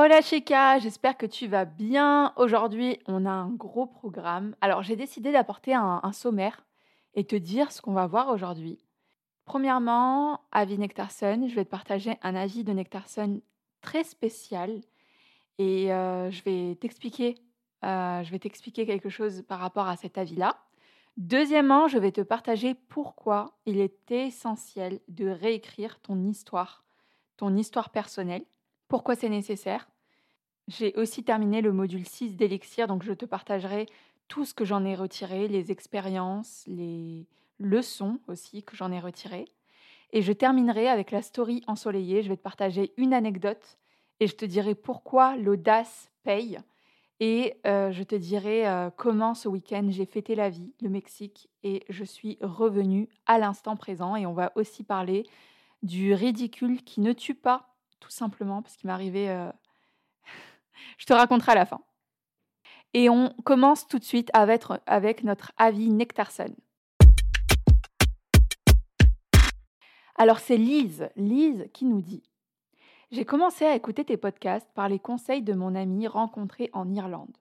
Hola chica, j'espère que tu vas bien. Aujourd'hui, on a un gros programme. Alors, j'ai décidé d'apporter un, un, sommaire et te dire ce qu'on va voir aujourd'hui. Premièrement, avis Nectarson, je vais te partager un avis de Nectarson très spécial et euh, je vais t'expliquer euh, je vais t'expliquer quelque chose par rapport à cet avis-là. Deuxièmement, je vais te partager pourquoi il est essentiel de réécrire ton histoire, ton histoire personnelle, pourquoi c'est nécessaire? J'ai aussi terminé le module 6 d'Elixir, donc je te partagerai tout ce que j'en ai retiré, les expériences, les leçons aussi que j'en ai retirées. Et je terminerai avec la story ensoleillée. Je vais te partager une anecdote et je te dirai pourquoi l'audace paye. Et euh, je te dirai euh, comment ce week-end j'ai fêté la vie, le Mexique, et je suis revenue à l'instant présent. Et on va aussi parler du ridicule qui ne tue pas, tout simplement, parce qu'il m'est arrivé... Euh, je te raconterai à la fin. Et on commence tout de suite avec, avec notre avis Nectarson. Alors c'est Lise, Lise qui nous dit j'ai commencé à écouter tes podcasts par les conseils de mon amie rencontrée en Irlande.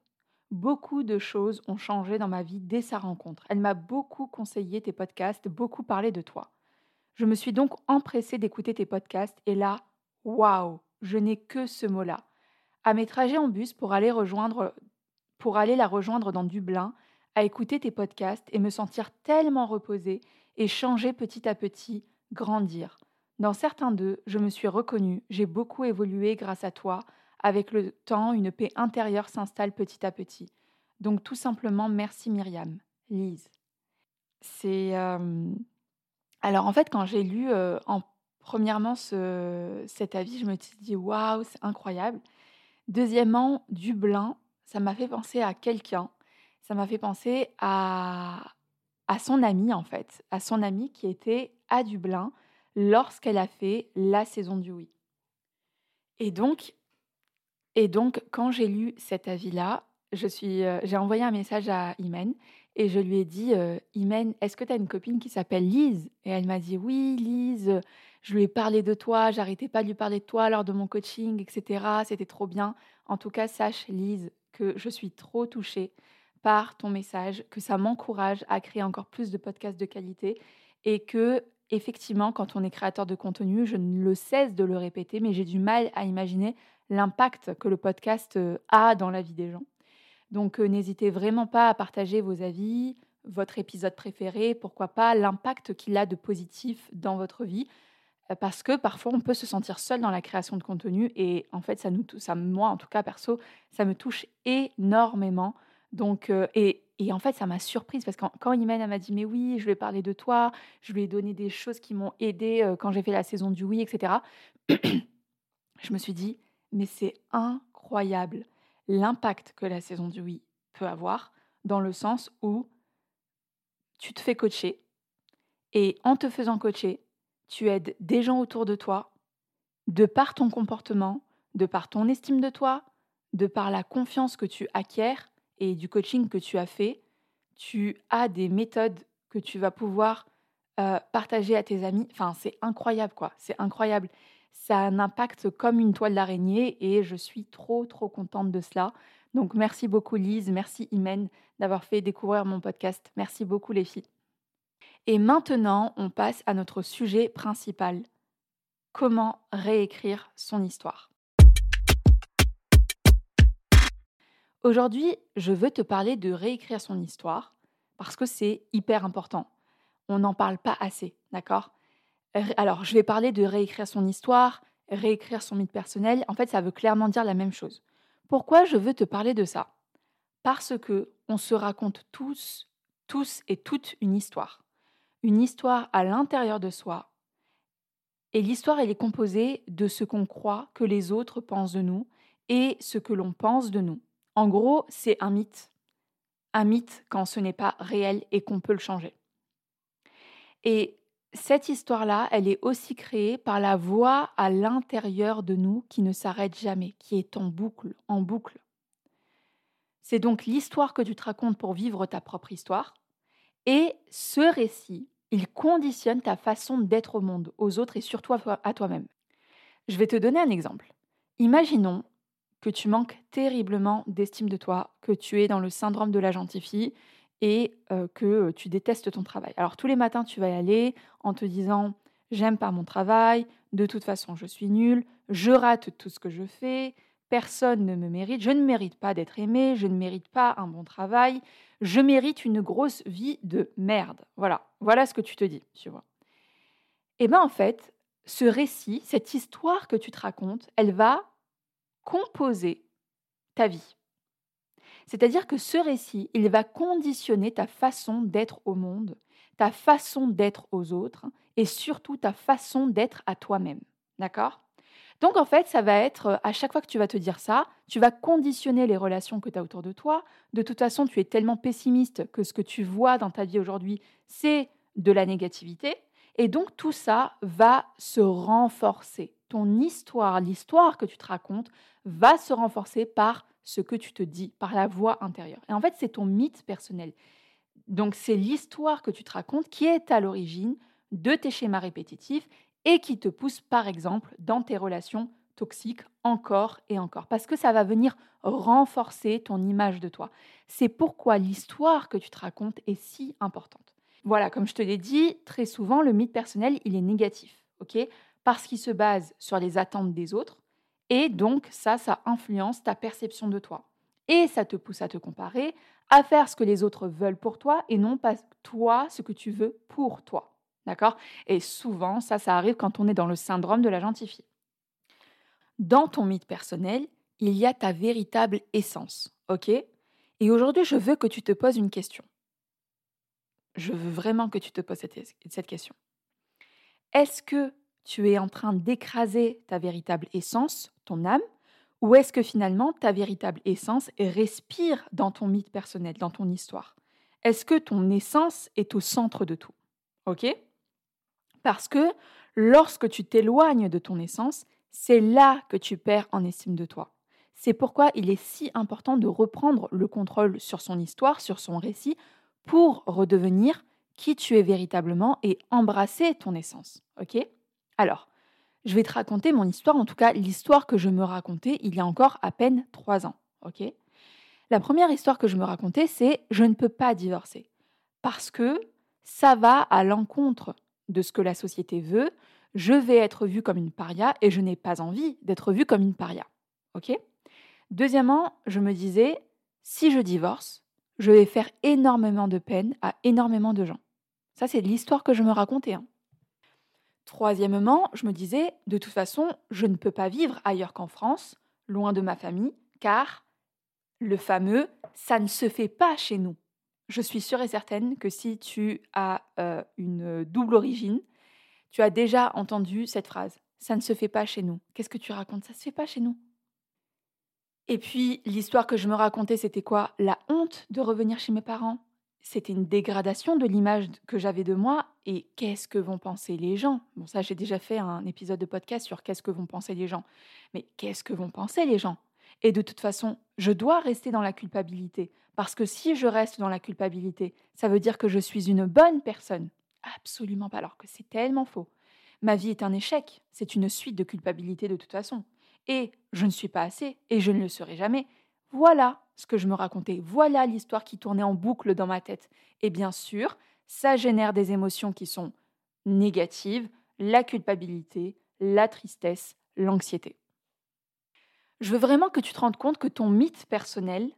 Beaucoup de choses ont changé dans ma vie dès sa rencontre. Elle m'a beaucoup conseillé tes podcasts, beaucoup parlé de toi. Je me suis donc empressée d'écouter tes podcasts et là, waouh, je n'ai que ce mot-là. À mes trajets en bus pour aller rejoindre pour aller la rejoindre dans Dublin, à écouter tes podcasts et me sentir tellement reposée et changer petit à petit, grandir. Dans certains d'eux, je me suis reconnue, j'ai beaucoup évolué grâce à toi. Avec le temps, une paix intérieure s'installe petit à petit. Donc tout simplement, merci Myriam. Lise. C'est... Euh, alors en fait, quand j'ai lu euh, en premièrement ce, cet avis, je me suis dit, waouh, c'est incroyable. Deuxièmement, Dublin, ça m'a fait penser à quelqu'un. Ça m'a fait penser à, à son ami, en fait, à son ami qui était à Dublin lorsqu'elle a fait la saison du oui. Et donc, et donc quand j'ai lu cet avis-là, euh, j'ai envoyé un message à Imen et je lui ai dit euh, Imen, est-ce que tu as une copine qui s'appelle Lise? Et elle m'a dit Oui, Lise, je lui ai parlé de toi, j'arrêtais pas de lui parler de toi lors de mon coaching, etc. C'était trop bien. En tout cas, sache, Lise, que je suis trop touchée par ton message, que ça m'encourage à créer encore plus de podcasts de qualité et que effectivement, quand on est créateur de contenu, je ne le cesse de le répéter, mais j'ai du mal à imaginer l'impact que le podcast euh, a dans la vie des gens. Donc euh, n'hésitez vraiment pas à partager vos avis, votre épisode préféré, pourquoi pas l'impact qu'il a de positif dans votre vie, parce que parfois on peut se sentir seul dans la création de contenu et en fait ça nous, ça moi en tout cas perso, ça me touche énormément. Donc et et en fait, ça m'a surprise parce que quand, quand Imen m'a dit Mais oui, je lui ai parlé de toi, je lui ai donné des choses qui m'ont aidé euh, quand j'ai fait la saison du oui, etc. je me suis dit Mais c'est incroyable l'impact que la saison du oui peut avoir dans le sens où tu te fais coacher et en te faisant coacher, tu aides des gens autour de toi de par ton comportement, de par ton estime de toi, de par la confiance que tu acquiers et du coaching que tu as fait, tu as des méthodes que tu vas pouvoir euh, partager à tes amis. Enfin, c'est incroyable, quoi. C'est incroyable. Ça a un impact comme une toile d'araignée et je suis trop, trop contente de cela. Donc, merci beaucoup, Lise. Merci, Imen, d'avoir fait découvrir mon podcast. Merci beaucoup, les filles. Et maintenant, on passe à notre sujet principal. Comment réécrire son histoire? Aujourd'hui, je veux te parler de réécrire son histoire parce que c'est hyper important. On n'en parle pas assez, d'accord? Alors, je vais parler de réécrire son histoire, réécrire son mythe personnel. En fait, ça veut clairement dire la même chose. Pourquoi je veux te parler de ça? Parce que on se raconte tous, tous et toutes une histoire. Une histoire à l'intérieur de soi. Et l'histoire, elle est composée de ce qu'on croit que les autres pensent de nous et ce que l'on pense de nous. En gros, c'est un mythe. Un mythe quand ce n'est pas réel et qu'on peut le changer. Et cette histoire-là, elle est aussi créée par la voix à l'intérieur de nous qui ne s'arrête jamais, qui est en boucle, en boucle. C'est donc l'histoire que tu te racontes pour vivre ta propre histoire. Et ce récit, il conditionne ta façon d'être au monde, aux autres et surtout à toi-même. Je vais te donner un exemple. Imaginons que tu manques terriblement d'estime de toi, que tu es dans le syndrome de la gentille et que tu détestes ton travail. Alors tous les matins, tu vas y aller en te disant j'aime pas mon travail, de toute façon je suis nulle, je rate tout ce que je fais, personne ne me mérite, je ne mérite pas d'être aimé, je ne mérite pas un bon travail, je mérite une grosse vie de merde. Voilà, voilà ce que tu te dis, tu vois. Et eh bien en fait, ce récit, cette histoire que tu te racontes, elle va composer ta vie. C'est-à-dire que ce récit, il va conditionner ta façon d'être au monde, ta façon d'être aux autres et surtout ta façon d'être à toi-même. D'accord? Donc en fait, ça va être, à chaque fois que tu vas te dire ça, tu vas conditionner les relations que tu as autour de toi. De toute façon, tu es tellement pessimiste que ce que tu vois dans ta vie aujourd'hui, c'est de la négativité. Et donc tout ça va se renforcer. Ton histoire, l'histoire que tu te racontes, va se renforcer par ce que tu te dis, par la voix intérieure. Et en fait, c'est ton mythe personnel. Donc c'est l'histoire que tu te racontes qui est à l'origine de tes schémas répétitifs et qui te pousse, par exemple, dans tes relations toxiques encore et encore. Parce que ça va venir renforcer ton image de toi. C'est pourquoi l'histoire que tu te racontes est si importante. Voilà, comme je te l'ai dit, très souvent, le mythe personnel, il est négatif, ok? Parce qu'il se base sur les attentes des autres, et donc ça, ça influence ta perception de toi. Et ça te pousse à te comparer, à faire ce que les autres veulent pour toi, et non pas toi, ce que tu veux pour toi, d'accord? Et souvent, ça, ça arrive quand on est dans le syndrome de la gentille Dans ton mythe personnel, il y a ta véritable essence, ok? Et aujourd'hui, je veux que tu te poses une question. Je veux vraiment que tu te poses cette, question. Est-ce que tu es en train d'écraser ta véritable essence, ton âme, ou est-ce que finalement ta véritable essence respire dans ton mythe personnel, dans ton histoire? Est-ce que ton essence est au centre de tout Ok? Parce que lorsque tu t'éloignes de ton essence, c'est là que tu perds en estime de toi. C'est pourquoi il est si important de reprendre le contrôle sur son histoire, sur son récit, pour redevenir qui tu es véritablement et embrasser ton essence. Ok? Alors, je vais te raconter mon histoire, en tout cas l'histoire que je me racontais il y a encore à peine trois ans. Ok? La première histoire que je me racontais, c'est je ne peux pas divorcer parce que ça va à l'encontre de ce que la société veut. Je vais être vue comme une paria et je n'ai pas envie d'être vue comme une paria. Ok? Deuxièmement, je me disais si je divorce, je vais faire énormément de peine à énormément de gens. Ça, c'est l'histoire que je me racontais. Hein. Troisièmement, je me disais, de toute façon, je ne peux pas vivre ailleurs qu'en France, loin de ma famille, car le fameux ça ne se fait pas chez nous. Je suis sûre et certaine que si tu as euh, une double origine, tu as déjà entendu cette phrase. Ça ne se fait pas chez nous. Qu'est-ce que tu racontes? Ça ne se fait pas chez nous. Et puis, l'histoire que je me racontais, c'était quoi? La honte de revenir chez mes parents. C'était une dégradation de l'image que j'avais de moi. Et qu'est-ce que vont penser les gens? Bon, ça, j'ai déjà fait un épisode de podcast sur qu'est-ce que vont penser les gens. Mais qu'est-ce que vont penser les gens? Et de toute façon, je dois rester dans la culpabilité. Parce que si je reste dans la culpabilité, ça veut dire que je suis une bonne personne. Absolument pas, alors que c'est tellement faux. Ma vie est un échec. C'est une suite de culpabilité de toute façon et je ne suis pas assez et je ne le serai jamais. Voilà ce que je me racontais, voilà l'histoire qui tournait en boucle dans ma tête. Et bien sûr, ça génère des émotions qui sont négatives, la culpabilité, la tristesse, l'anxiété. Je veux vraiment que tu te rendes compte que ton mythe personnel,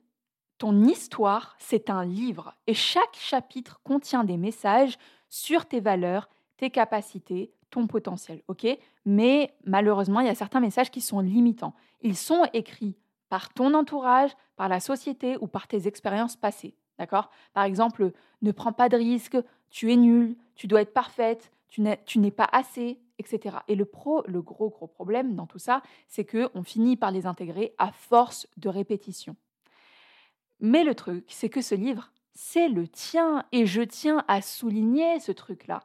ton histoire, c'est un livre et chaque chapitre contient des messages sur tes valeurs, tes capacités, ton potentiel, ok? Mais malheureusement, il y a certains messages qui sont limitants. Ils sont écrits par ton entourage, par la société ou par tes expériences passées, d'accord? Par exemple, ne prends pas de risques, tu es nul, tu dois être parfaite, tu n'es pas assez, etc. Et le, pro, le gros, gros problème dans tout ça, c'est qu'on finit par les intégrer à force de répétition. Mais le truc, c'est que ce livre, c'est le tien, et je tiens à souligner ce truc-là.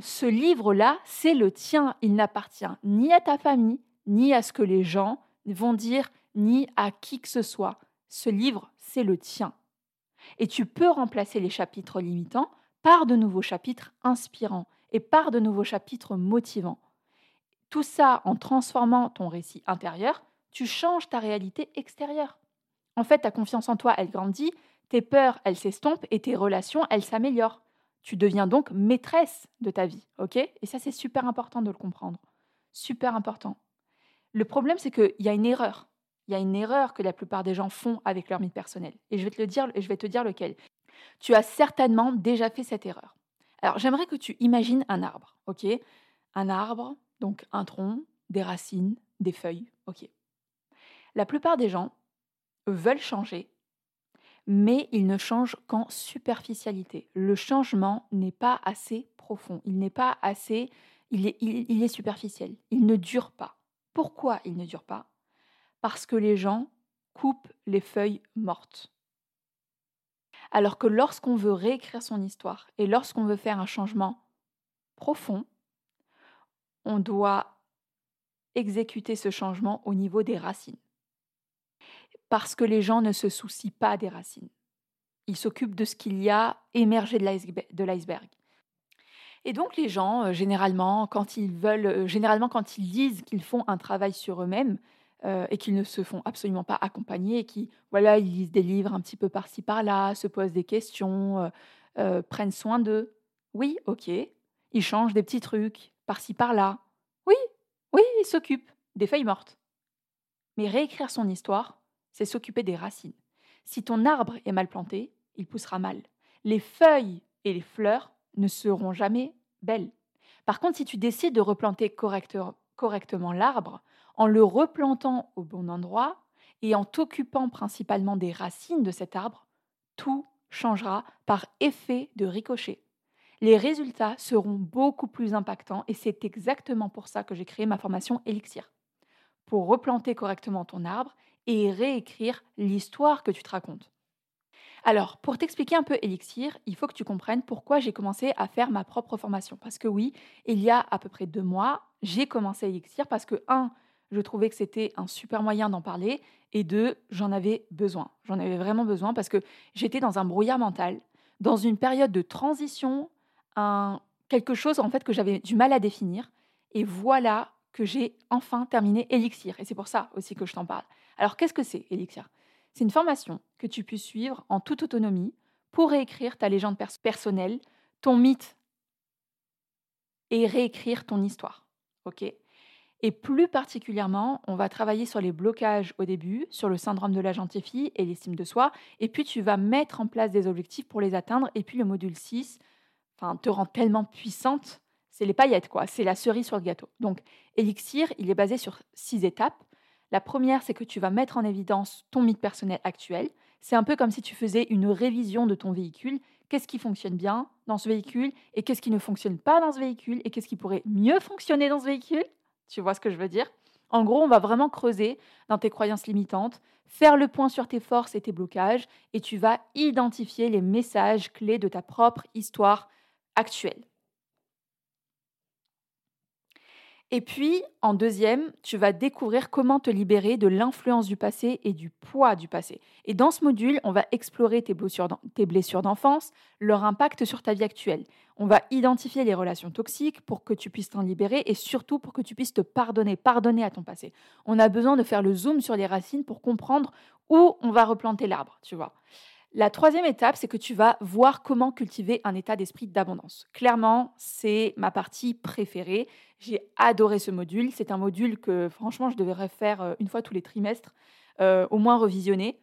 Ce livre-là, c'est le tien, il n'appartient ni à ta famille, ni à ce que les gens vont dire, ni à qui que ce soit. Ce livre, c'est le tien. Et tu peux remplacer les chapitres limitants par de nouveaux chapitres inspirants et par de nouveaux chapitres motivants. Tout ça en transformant ton récit intérieur, tu changes ta réalité extérieure. En fait, ta confiance en toi, elle grandit, tes peurs, elles s'estompent et tes relations, elles s'améliorent. Tu deviens donc maîtresse de ta vie, ok? Et ça, c'est super important de le comprendre. Super important. Le problème, c'est qu'il y a une erreur. Il y a une erreur que la plupart des gens font avec leur mythe personnel. Et je vais te le dire, je vais te dire lequel. Tu as certainement déjà fait cette erreur. Alors, j'aimerais que tu imagines un arbre, ok? Un arbre, donc un tronc, des racines, des feuilles, ok? La plupart des gens veulent changer, mais ils ne changent qu'en superficialité. Le changement n'est pas assez profond, il n'est pas assez, il est, est superficiel, il ne dure pas. Pourquoi il ne dure pas? Parce que les gens coupent les feuilles mortes. Alors que lorsqu'on veut réécrire son histoire et lorsqu'on veut faire un changement profond, on doit exécuter ce changement au niveau des racines. Parce que les gens ne se soucient pas des racines. Ils s'occupent de ce qu'il y a émergé de l'iceberg. Et donc les gens, euh, généralement, quand ils veulent, euh, généralement quand ils disent qu'ils font un travail sur eux-mêmes, euh, et qu'ils ne se font absolument pas accompagner et qui, voilà, ils lisent des livres un petit peu par-ci par-là, se posent des questions, prennent soin d'eux. Oui, ok. Ils changent des petits trucs par-ci par-là. Oui, oui, ils s'occupent des feuilles mortes. Mais réécrire son histoire, c'est s'occuper des racines. Si ton arbre est mal planté, il poussera mal. Les feuilles et les fleurs ne seront jamais belles. Par contre, si tu décides de replanter correctement l'arbre, en le replantant au bon endroit et en t'occupant principalement des racines de cet arbre, tout changera par effet de ricochet. Les résultats seront beaucoup plus impactants et c'est exactement pour ça que j'ai créé ma formation Elixir. Pour replanter correctement ton arbre et réécrire l'histoire que tu te racontes. Alors, pour t'expliquer un peu Elixir, il faut que tu comprennes pourquoi j'ai commencé à faire ma propre formation. Parce que oui, il y a à peu près deux mois, j'ai commencé Elixir parce que, un, je trouvais que c'était un super moyen d'en parler. Et deux, j'en avais besoin. J'en avais vraiment besoin parce que j'étais dans un brouillard mental, dans une période de transition, un, quelque chose en fait que j'avais du mal à définir. Et voilà que j'ai enfin terminé Elixir. Et c'est pour ça aussi que je t'en parle. Alors qu'est-ce que c'est Elixir? C'est une formation que tu puisses suivre en toute autonomie pour réécrire ta légende personnelle, ton mythe et réécrire ton histoire. OK? Et plus particulièrement, on va travailler sur les blocages au début, sur le syndrome de la gentille et l'estime de soi. Et puis, tu vas mettre en place des objectifs pour les atteindre. Et puis, le module 6 enfin, te rend tellement puissante. C'est les paillettes, quoi. C'est la cerise sur le gâteau. Donc, Elixir, il est basé sur six étapes. La première, c'est que tu vas mettre en évidence ton mythe personnel actuel. C'est un peu comme si tu faisais une révision de ton véhicule. Qu'est-ce qui fonctionne bien dans ce véhicule et qu'est-ce qui ne fonctionne pas dans ce véhicule et qu'est-ce qui pourrait mieux fonctionner dans ce véhicule? Tu vois ce que je veux dire? En gros, on va vraiment creuser dans tes croyances limitantes, faire le point sur tes forces et tes blocages, et tu vas identifier les messages clés de ta propre histoire actuelle. Et puis, en deuxième, tu vas découvrir comment te libérer de l'influence du passé et du poids du passé. Et dans ce module, on va explorer tes blessures d'enfance, leur impact sur ta vie actuelle. On va identifier les relations toxiques pour que tu puisses t'en libérer et surtout pour que tu puisses te pardonner, pardonner à ton passé. On a besoin de faire le zoom sur les racines pour comprendre où on va replanter l'arbre, tu vois. La troisième étape, c'est que tu vas voir comment cultiver un état d'esprit d'abondance. Clairement, c'est ma partie préférée. J'ai adoré ce module. C'est un module que franchement, je devrais faire euh, une fois tous les trimestres, euh, au moins revisionner.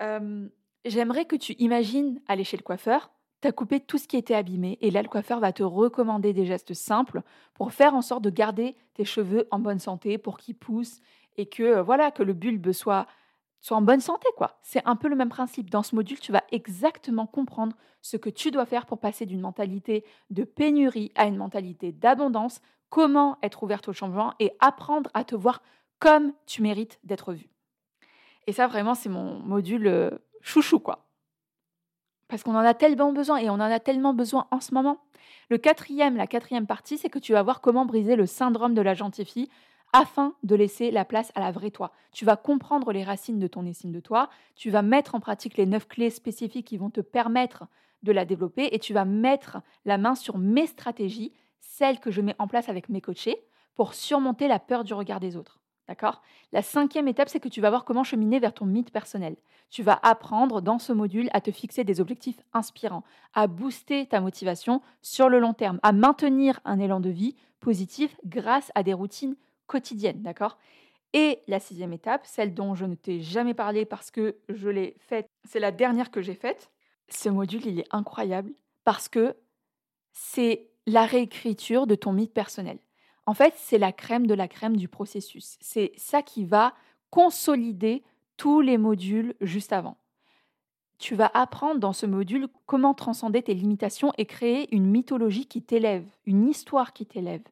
Euh, j'aimerais que tu imagines aller chez le coiffeur, tu as coupé tout ce qui était abîmé et là, le coiffeur va te recommander des gestes simples pour faire en sorte de garder tes cheveux en bonne santé, pour qu'ils poussent et que, voilà, que le bulbe soit soit en bonne santé, quoi. C'est un peu le même principe. Dans ce module, tu vas exactement comprendre ce que tu dois faire pour passer d'une mentalité de pénurie à une mentalité d'abondance, comment être ouverte au changement et apprendre à te voir comme tu mérites d'être vue. Et ça, vraiment, c'est mon module euh, chouchou, quoi. Parce qu'on en a tellement besoin et on en a tellement besoin en ce moment. Le quatrième, la quatrième partie, c'est que tu vas voir comment briser le syndrome de la gentille fille afin de laisser la place à la vraie toi. Tu vas comprendre les racines de ton estime de toi, tu vas mettre en pratique les neuf clés spécifiques qui vont te permettre de la développer et tu vas mettre la main sur mes stratégies, celles que je mets en place avec mes coachés, pour surmonter la peur du regard des autres. D'accord? La cinquième étape, c'est que tu vas voir comment cheminer vers ton mythe personnel. Tu vas apprendre dans ce module à te fixer des objectifs inspirants, à booster ta motivation sur le long terme, à maintenir un élan de vie positif grâce à des routines quotidiennes. D'accord? Et la sixième étape, celle dont je ne t'ai jamais parlé parce que je l'ai faite, c'est la dernière que j'ai faite. Ce module, il est incroyable parce que c'est la réécriture de ton mythe personnel. En fait, c'est la crème de la crème du processus. C'est ça qui va consolider tous les modules juste avant. Tu vas apprendre dans ce module comment transcender tes limitations et créer une mythologie qui t'élève, une histoire qui t'élève.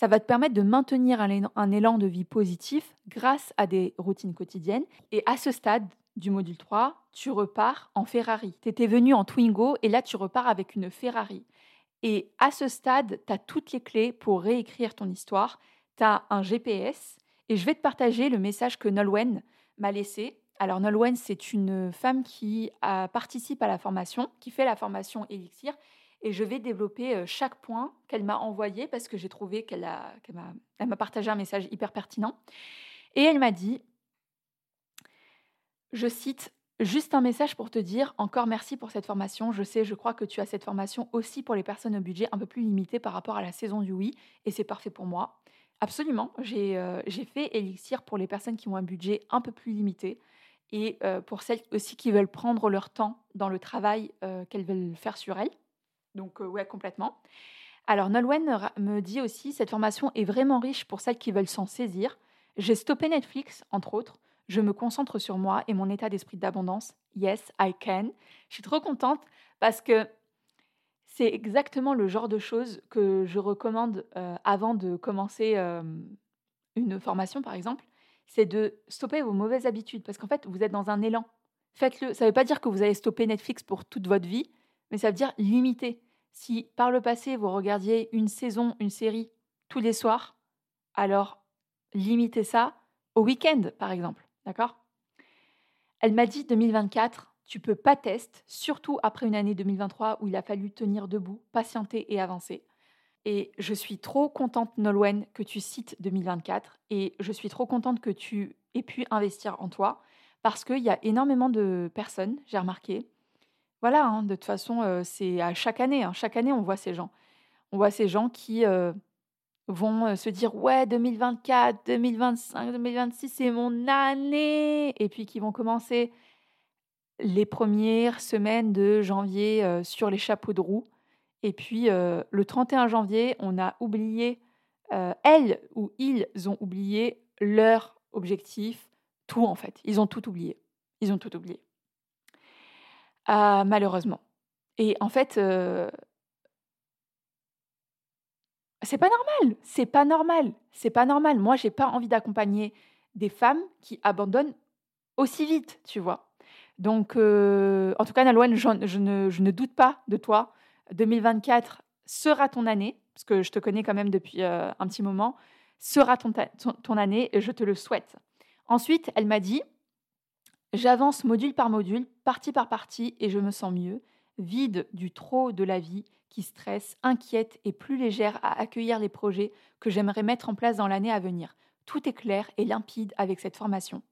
Ça va te permettre de maintenir un élan de vie positif grâce à des routines quotidiennes. Et à ce stade du module 3, tu repars en Ferrari. Tu étais venu en Twingo et là tu repars avec une Ferrari. Et à ce stade, tu as toutes les clés pour réécrire ton histoire. Tu as un GPS et je vais te partager le message que Nolwenn m'a laissé. Alors Nolwenn, c'est une femme qui participe à la formation, qui fait la formation Elixir. Et je vais développer euh, chaque point qu'elle m'a envoyé parce que j'ai trouvé qu'elle m'a partagé un message hyper pertinent. Et elle m'a dit, je cite, Juste un message pour te dire encore merci pour cette formation. Je sais, je crois que tu as cette formation aussi pour les personnes au budget un peu plus limité par rapport à la saison du oui, et c'est parfait pour moi. Absolument, j'ai euh, fait Elixir pour les personnes qui ont un budget un peu plus limité et euh, pour celles aussi qui veulent prendre leur temps dans le travail qu'elles veulent faire sur elles. Donc ouais, complètement. Alors Nolwenn me dit aussi, cette formation est vraiment riche pour celles qui veulent s'en saisir. J'ai stoppé Netflix, entre autres, je me concentre sur moi et mon état d'esprit d'abondance. Yes, I can. Je suis trop contente parce que c'est exactement le genre de choses que je recommande euh, avant de commencer euh, une formation, par exemple. C'est de stopper vos mauvaises habitudes parce qu'en fait, vous êtes dans un élan. Faites-le. Ça ne veut pas dire que vous allez stopper Netflix pour toute votre vie, mais ça veut dire limiter. Si par le passé, vous regardiez une saison, une série tous les soirs, alors limitez ça au week-end, par exemple. D'accord? Elle m'a dit 2024, tu peux pas tester, surtout après une année 2023 où il a fallu tenir debout, patienter et avancer. Et je suis trop contente, Nolwenn, que tu cites 2024. Et je suis trop contente que tu aies pu investir en toi. Parce qu'il y a énormément de personnes, j'ai remarqué. Voilà, hein, de toute façon, c'est à chaque année. Hein, chaque année, on voit ces gens. On voit ces gens qui vont se dire ouais 2024, 2025, 2026 c'est mon année et puis qui vont commencer les premières semaines de janvier sur les chapeaux de roue et puis le 31 janvier on a oublié elles ou ils ont oublié leur objectif tout en fait ils ont tout oublié ils ont tout oublié ah, malheureusement et en fait c'est pas normal, c'est pas normal, c'est pas normal. Moi, j'ai pas envie d'accompagner des femmes qui abandonnent aussi vite, tu vois. Donc, euh, en tout cas, Nalouen, je, ne, je, ne, doute pas de toi. 2024 sera ton année, parce que je te connais quand même depuis euh, un petit moment, sera ton, ton, ton année et je te le souhaite. Ensuite, elle m'a dit, j'avance module par module, partie par partie, et je me sens mieux, vide du trop de la vie qui stresse, inquiète et plus légère à accueillir les projets que j'aimerais mettre en place dans l'année à venir. Tout est clair et limpide avec cette formation.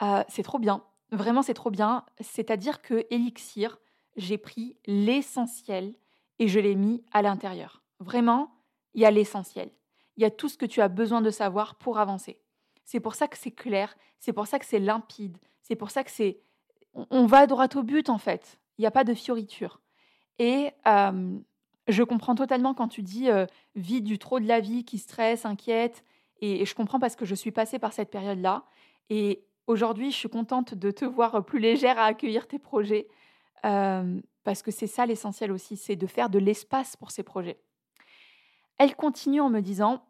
Euh, c'est trop bien, vraiment c'est trop bien. C'est-à-dire que Elixir, j'ai pris l'essentiel et je l'ai mis à l'intérieur. Vraiment, il y a l'essentiel. Il y a tout ce que tu as besoin de savoir pour avancer. C'est pour ça que c'est clair, c'est pour ça que c'est limpide, c'est pour ça que c'est... On va droit au but en fait. Il n'y a pas de fioriture. Et je comprends totalement quand tu dis vie du trop de la vie qui stresse, inquiète. Et, je comprends parce que je suis passée par cette période-là. Et aujourd'hui, je suis contente de te voir plus légère à accueillir tes projets. parce que c'est ça l'essentiel aussi, c'est de faire de l'espace pour ces projets. Elle continue en me disant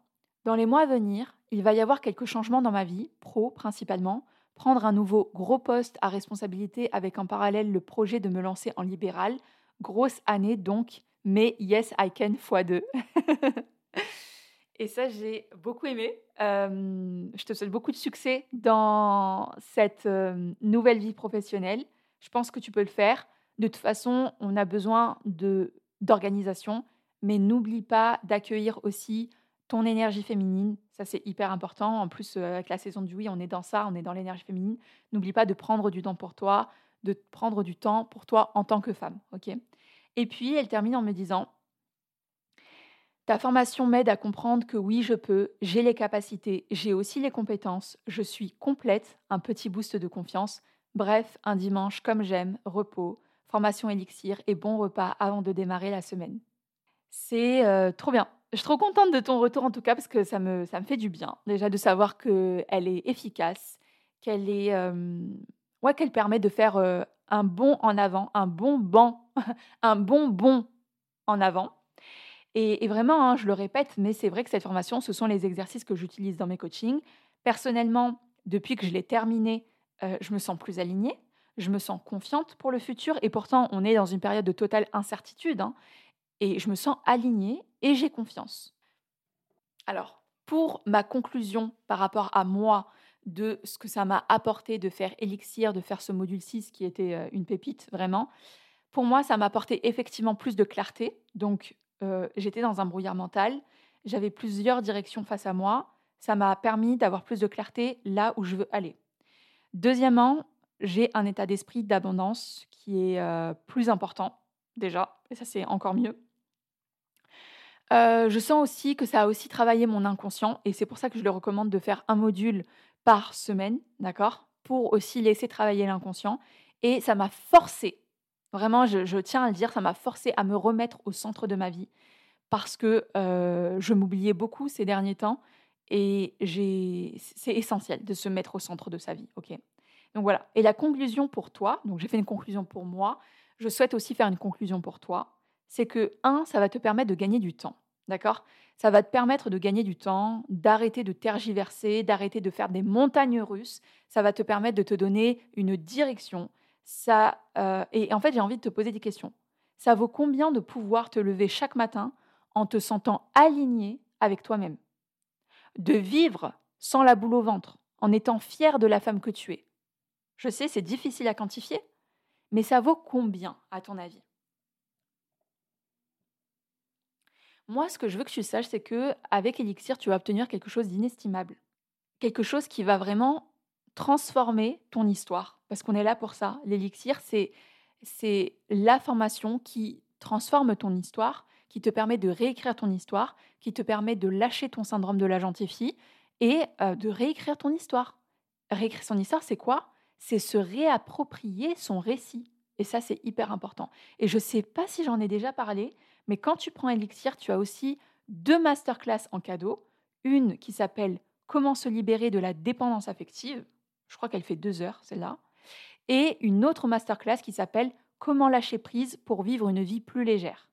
Dans les mois à venir, il va y avoir quelques changements dans ma vie, pro principalement, prendre un nouveau gros poste à responsabilité avec en parallèle le projet de me lancer en libéral. Grosse année donc, mais yes, I can x2. Et ça, j'ai beaucoup aimé. je te souhaite beaucoup de succès dans cette nouvelle vie professionnelle. Je pense que tu peux le faire. De toute façon, on a besoin d'organisation, mais n'oublie pas d'accueillir aussi ton énergie féminine. Ça, c'est hyper important. En plus, avec la saison du oui, on est dans ça, on est dans l'énergie féminine. N'oublie pas de prendre du temps pour toi, de prendre du temps pour toi en tant que femme. ok? Et puis, elle termine en me disant ta formation m'aide à comprendre que oui, je peux, j'ai les capacités, j'ai aussi les compétences, je suis complète, un petit boost de confiance. Bref, un dimanche comme j'aime, repos, formation élixir et bon repas avant de démarrer la semaine. C'est euh, trop bien. Je suis trop contente de ton retour en tout cas parce que ça me, ça me fait du bien. Déjà de savoir qu'elle est efficace, qu'elle est, euh, ouais, qu'elle permet de faire euh, un bon en avant, un bon banc, un bon bon en avant et, vraiment, hein, je le répète, mais c'est vrai que cette formation, ce sont les exercices que j'utilise dans mes coachings. Personnellement, depuis que je l'ai terminée, euh, je me sens plus alignée, je me sens confiante pour le futur, et pourtant, on est dans une période de totale incertitude, hein, et je me sens alignée et j'ai confiance. Alors, pour ma conclusion par rapport à moi, de ce que ça m'a apporté de faire Elixir, de faire ce module 6 qui était euh, une pépite, vraiment. Pour moi, ça m'a apporté effectivement plus de clarté. Donc, j'étais dans un brouillard mental, j'avais plusieurs directions face à moi, ça m'a permis d'avoir plus de clarté là où je veux aller. Deuxièmement, j'ai un état d'esprit d'abondance qui est plus important déjà, et ça c'est encore mieux. Je sens aussi que ça a aussi travaillé mon inconscient, et c'est pour ça que je le recommande de faire un module par semaine, d'accord Pour aussi laisser travailler l'inconscient. Et ça m'a forcé Vraiment, je, tiens à le dire, ça m'a forcé à me remettre au centre de ma vie parce que euh, je m'oubliais beaucoup ces derniers temps et c'est essentiel de se mettre au centre de sa vie. ok donc voilà. Et la conclusion pour toi, donc j'ai fait une conclusion pour moi, je souhaite aussi faire une conclusion pour toi, c'est que, un, ça va te permettre de gagner du temps. D'accord? Ça va te permettre de gagner du temps, d'arrêter de tergiverser, d'arrêter de faire des montagnes russes. Ça va te permettre de te donner une direction, ça, euh, et en fait, j'ai envie de te poser des questions. Ça vaut combien de pouvoir te lever chaque matin en te sentant aligné avec toi-même? De vivre sans la boule au ventre, en étant fier de la femme que tu es? Je sais, c'est difficile à quantifier, mais ça vaut combien, à ton avis? Moi, ce que je veux que tu saches, c'est que avec Elixir, tu vas obtenir quelque chose d'inestimable. Quelque chose qui va vraiment transformer ton histoire, parce qu'on est là pour ça. L'élixir, c'est, c'est la formation qui transforme ton histoire, qui te permet de réécrire ton histoire, qui te permet de lâcher ton syndrome de la gentille fille et euh, de réécrire ton histoire. Réécrire son histoire, c'est quoi? C'est se réapproprier son récit. Et ça, c'est hyper important. Et je ne sais pas si j'en ai déjà parlé, mais quand tu prends Elixir, tu as aussi deux masterclass en cadeau. Une qui s'appelle Comment se libérer de la dépendance affective, je crois qu'elle fait deux heures, celle-là. Et une autre masterclass qui s'appelle Comment lâcher prise pour vivre une vie plus légère.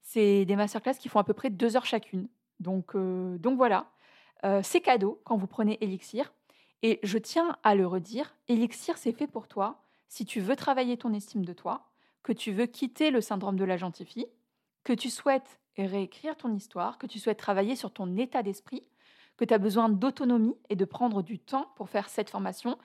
C'est des masterclass qui font à peu près deux heures chacune. Donc, euh, donc voilà, euh, c'est cadeau quand vous prenez Elixir. Et je tiens à le redire, Elixir, c'est fait pour toi si tu veux travailler ton estime de toi, que tu veux quitter le syndrome de la gentille que tu souhaites réécrire ton histoire, que tu souhaites travailler sur ton état d'esprit, que tu as besoin d'autonomie et de prendre du temps pour faire cette formation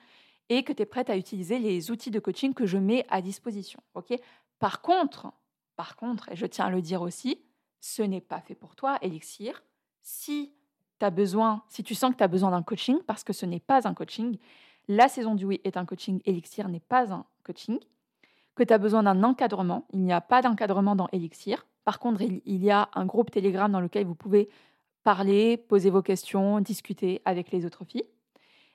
et que tu es prête à utiliser les outils de coaching que je mets à disposition. ok? Par contre, par contre, et je tiens à le dire aussi, ce n'est pas fait pour toi, Elixir. Si tu besoin, si tu sens que tu as besoin d'un coaching, parce que ce n'est pas un coaching, la saison du oui est un coaching, Elixir n'est pas un coaching, que tu as besoin d'un encadrement, il n'y a pas d'encadrement dans Elixir. Par contre, il y a un groupe Telegram dans lequel vous pouvez parler, poser vos questions, discuter avec les autres filles.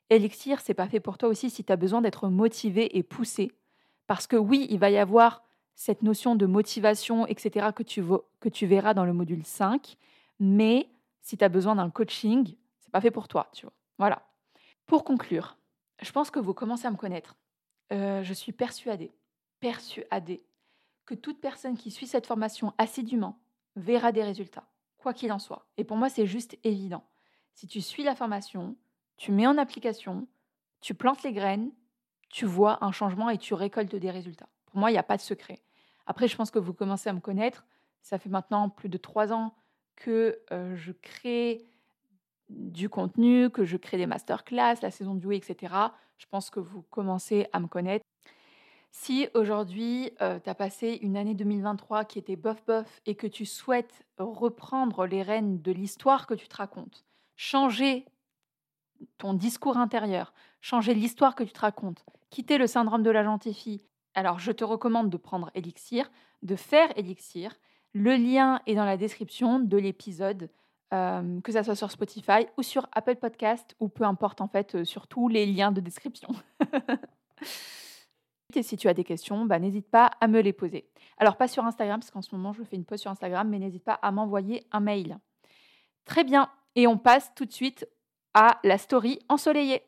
Elixir, c'est pas fait pour toi aussi si tu as besoin d'être motivé et poussé. Parce que oui, il va y avoir cette notion de motivation, etc., que tu, verras dans le module 5, mais si tu as besoin d'un coaching, c'est pas fait pour toi. Voilà. Pour conclure, je pense que vous commencez à me connaître. Euh, je suis persuadée, persuadée que toute personne qui suit cette formation assidûment verra des résultats quoi qu'il en soit. Et pour moi, c'est juste évident. Si tu suis la formation, tu mets en application, tu plantes les graines, tu vois un changement et tu récoltes des résultats. Pour moi, il n'y a pas de secret. Après, je pense que vous commencez à me connaître. Ça fait maintenant plus de trois ans que euh, je crée du contenu, que je crée des masterclass, la saison du oui, etc. Je pense que vous commencez à me connaître. Si aujourd'hui, euh, tu as passé une année 2023 qui était bof-bof et que tu souhaites reprendre les rênes de l'histoire que tu te racontes, changer ton discours intérieur, changer l'histoire que tu te racontes, quitter le syndrome de la gentille fille, alors je te recommande de prendre Elixir, de faire Elixir. Le lien est dans la description de l'épisode, euh, que ça soit sur Spotify ou sur Apple Podcast ou peu importe en fait, euh, sur tous les liens de description. Et si tu as des questions, bah, n'hésite pas à me les poser. Alors pas sur Instagram, parce qu'en ce moment je fais une post sur Instagram, mais n'hésite pas à m'envoyer un mail. Très bien, et on passe tout de suite à la story ensoleillée.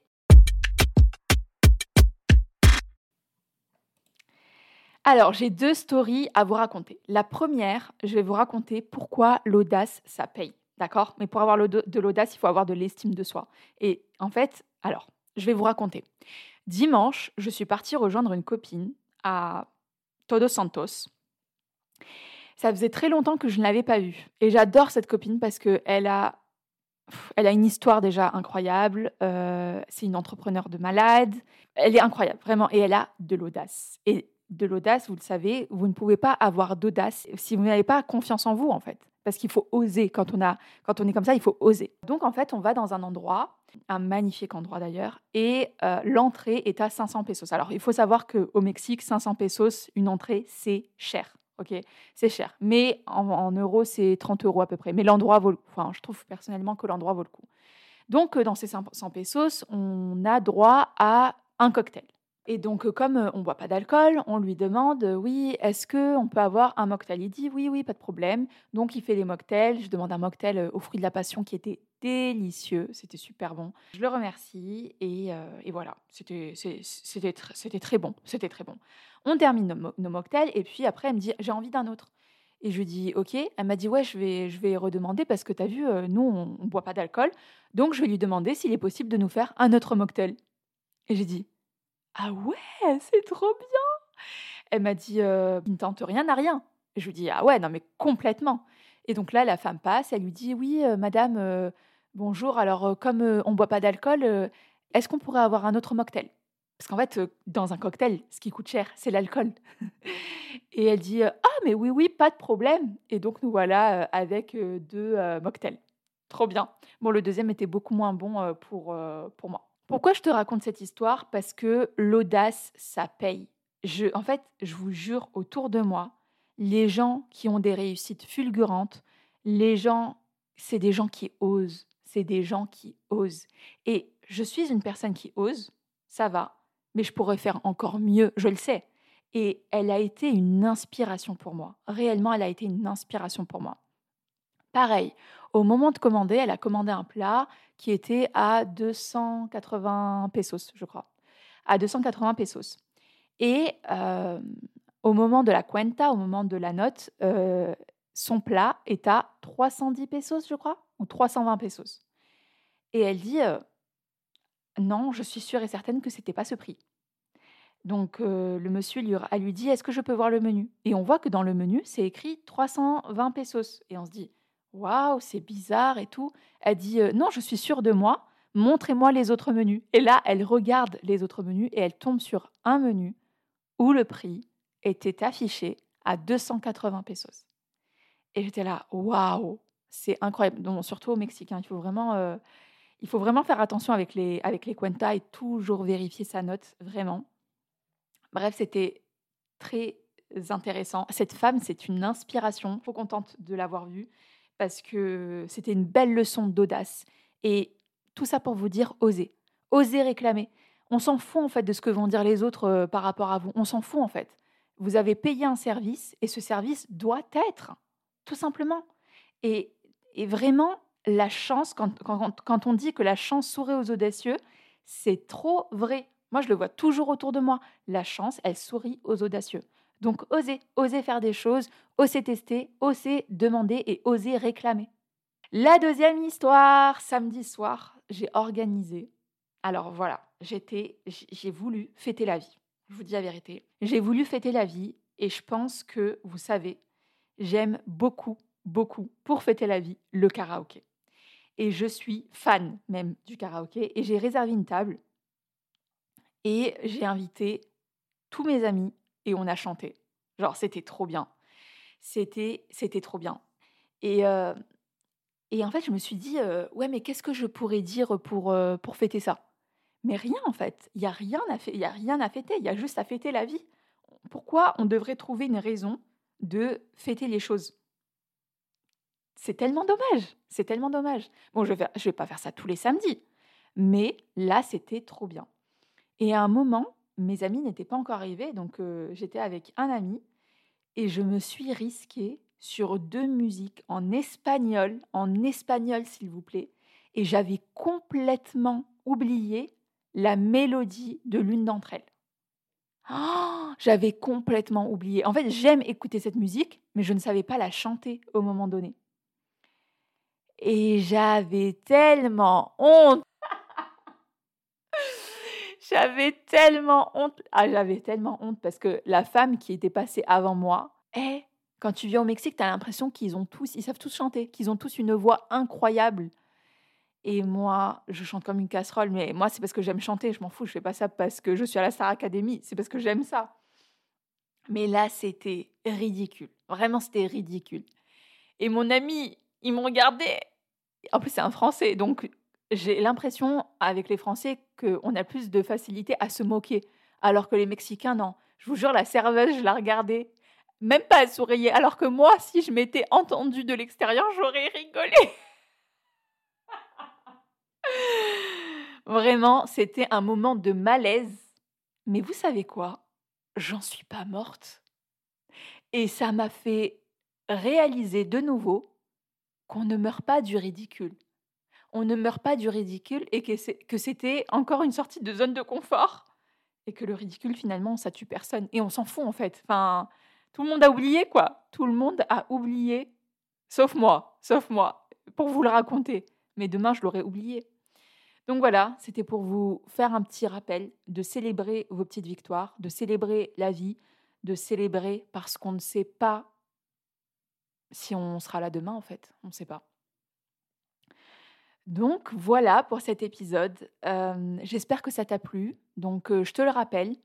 Alors, j'ai deux stories à vous raconter. La première, je vais vous raconter pourquoi l'audace, ça paye. D'accord? Mais pour avoir de l'audace, il faut avoir de l'estime de soi. Et en fait, alors, je vais vous raconter. Dimanche, je suis partie rejoindre une copine à Todos Santos. Ça faisait très longtemps que je ne l'avais pas vue. Et j'adore cette copine parce qu'elle a, elle a une histoire déjà incroyable. Euh, c'est une entrepreneur de malade. Elle est incroyable, vraiment. Et elle a de l'audace. Et de l'audace, vous le savez, vous ne pouvez pas avoir d'audace si vous n'avez pas confiance en vous, en fait. Parce qu'il faut oser. Quand on, a, quand on est comme ça, il faut oser. Donc, en fait, on va dans un endroit, un magnifique endroit d'ailleurs, et euh, l'entrée est à 500 pesos. Alors, il faut savoir qu'au Mexique, 500 pesos, une entrée, c'est cher. Ok, c'est cher. Mais en, euros, c'est 30 euros à peu près. Mais l'endroit vaut le coup. Enfin, je trouve personnellement que l'endroit vaut le coup. Donc, euh, dans ces 500 pesos, on a droit à un cocktail. Et donc, comme on ne boit pas d'alcool, on lui demande Oui, est-ce qu'on peut avoir un mocktail? Il dit Oui, oui, pas de problème. Donc, il fait les mocktails. Je demande un mocktail aux fruits de la passion qui était délicieux. C'était super bon. Je le remercie et, voilà, c'était très bon. C'était très bon. On termine nos, nos, mocktails et puis après, elle me dit J'ai envie d'un autre. Et je lui dis OK. Elle m'a dit Ouais, je vais, je vais redemander parce que tu as vu, nous, on ne boit pas d'alcool. Donc, je vais lui demander s'il est possible de nous faire un autre mocktail. Et j'ai dit ah ouais, c'est trop bien Elle m'a dit «Euh, ne tente rien à rien. je lui dis ah ouais, non mais complètement. Et donc là, la femme passe, elle lui dit oui, madame, bonjour. Alors comme on ne boit pas d'alcool, est-ce qu'on pourrait avoir un autre mocktail? Parce qu'en fait, dans un cocktail, ce qui coûte cher, c'est l'alcool. et elle dit ah mais oui oui, pas de problème. Et donc nous voilà avec deux mocktails. Trop bien. Bon, le deuxième était beaucoup moins bon pour, pour moi. Pourquoi je te raconte cette histoire? Parce que l'audace, ça paye. En fait, je vous jure, autour de moi, les gens qui ont des réussites fulgurantes, les gens, c'est des gens qui osent. C'est des gens qui osent. Et je suis une personne qui ose, ça va, mais je pourrais faire encore mieux, je le sais. Et elle a été une inspiration pour moi. Réellement, elle a été une inspiration pour moi. Pareil, au moment de commander, elle a commandé un plat qui était à 280 pesos, je crois. À 280 pesos. Et euh, au moment de la cuenta, au moment de la note, euh, son plat est à 310 pesos, je crois, ou 320 pesos. Et elle dit euh, Non, je suis sûre et certaine que ce n'était pas ce prix. Donc le monsieur lui, elle lui dit Est-ce que je peux voir le menu? Et on voit que dans le menu, c'est écrit 320 pesos. Et on se dit Waouh, c'est bizarre et tout. Elle dit Non, je suis sûre de moi, montrez-moi les autres menus. Et là, elle regarde les autres menus et elle tombe sur un menu où le prix était affiché à 280 pesos. Et j'étais là Waouh, c'est incroyable. Donc, surtout au Mexique, hein, il, faut vraiment, il faut vraiment faire attention avec les, avec les cuentas et toujours vérifier sa note, vraiment. Bref, c'était très intéressant. Cette femme, c'est une inspiration. Trop contente de l'avoir vue parce que c'était une belle leçon d'audace. Et tout ça pour vous dire, osez. Osez réclamer. On s'en fout en fait de ce que vont dire les autres euh, par rapport à vous. On s'en fout en fait. Vous avez payé un service et ce service doit être, tout simplement. Et, vraiment, la chance, quand, quand, on dit que la chance sourit aux audacieux, c'est trop vrai. Moi, je le vois toujours autour de moi. La chance, elle sourit aux audacieux. Donc osez, osez faire des choses, osez tester, osez demander et osez réclamer. La deuxième histoire, samedi soir, j'ai organisé. Alors voilà, j'étais, j'ai voulu fêter la vie. Je vous dis la vérité. J'ai voulu fêter la vie et je pense que, vous savez, j'aime beaucoup, beaucoup, pour fêter la vie, le karaoké. Et je suis fan même du karaoké. Et j'ai réservé une table et j'ai invité tous mes amis et on a chanté. Genre, c'était trop bien. C'était, c'était trop bien. Et, euh, et en fait, je me suis dit, euh, ouais, mais qu'est-ce que je pourrais dire pour, euh, pour fêter ça? Mais rien, en fait. Il n'y a, rien à y a rien à fêter. Il y a juste à fêter la vie. Pourquoi on devrait trouver une raison de fêter les choses? C'est tellement dommage. C'est tellement dommage. Bon, je ne vais, je vais pas faire ça tous les samedis. Mais là, c'était trop bien. Et à un moment, mes amis n'étaient pas encore arrivés, donc j'étais avec un ami et je me suis risquée sur deux musiques en espagnol, en espagnol s'il vous plaît, et j'avais complètement oublié la mélodie de l'une d'entre elles. Oh, j'avais complètement oublié. En fait, j'aime écouter cette musique, mais je ne savais pas la chanter au moment donné. Et j'avais tellement honte j'avais tellement honte. Ah, j'avais tellement honte parce que la femme qui était passée avant moi, eh, quand tu viens au Mexique, tu as l'impression qu'ils ont tous, ils savent tous chanter, qu'ils ont tous une voix incroyable. Et moi, je chante comme une casserole, mais moi, c'est parce que j'aime chanter, je m'en fous, je fais pas ça parce que je suis à la Star Academy, c'est parce que j'aime ça. Mais là, c'était ridicule. Vraiment, c'était ridicule. Et mon ami, il me regardait. En plus, c'est un Français, donc j'ai l'impression, avec les Français, qu'on a plus de facilité à se moquer, alors que les Mexicains, non. Je vous jure, la serveuse, je la regardais, même pas à sourire, alors que moi, si je m'étais entendue de l'extérieur, j'aurais rigolé. Vraiment, c'était un moment de malaise. Mais vous savez quoi? J'en suis pas morte. Et ça m'a fait réaliser de nouveau qu'on ne meurt pas du ridicule on ne meurt pas du ridicule et que c'était encore une sortie de zone de confort et que le ridicule finalement ça tue personne et on s'en fout en fait. Enfin, tout le monde a oublié quoi. Tout le monde a oublié, sauf moi, sauf moi, pour vous le raconter. Mais demain je l'aurais oublié. Donc voilà, c'était pour vous faire un petit rappel de célébrer vos petites victoires, de célébrer la vie, de célébrer parce qu'on ne sait pas si on sera là demain en fait, on ne sait pas. Donc voilà pour cet épisode. J'espère que ça t'a plu. Donc je te le rappelle,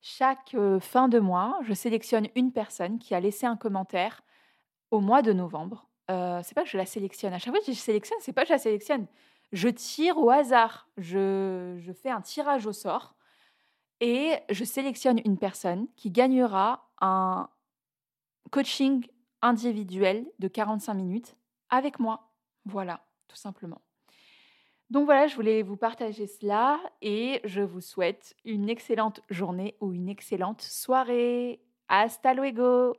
chaque fin de mois, je sélectionne une personne qui a laissé un commentaire au mois de novembre. c'est pas que je la sélectionne. À chaque fois que je sélectionne, c'est pas que je la sélectionne. Je tire au hasard. Je fais un tirage au sort et je sélectionne une personne qui gagnera un coaching individuel de 45 minutes avec moi. Voilà, tout simplement. Donc voilà, je voulais vous partager cela et je vous souhaite une excellente journée ou une excellente soirée. Hasta luego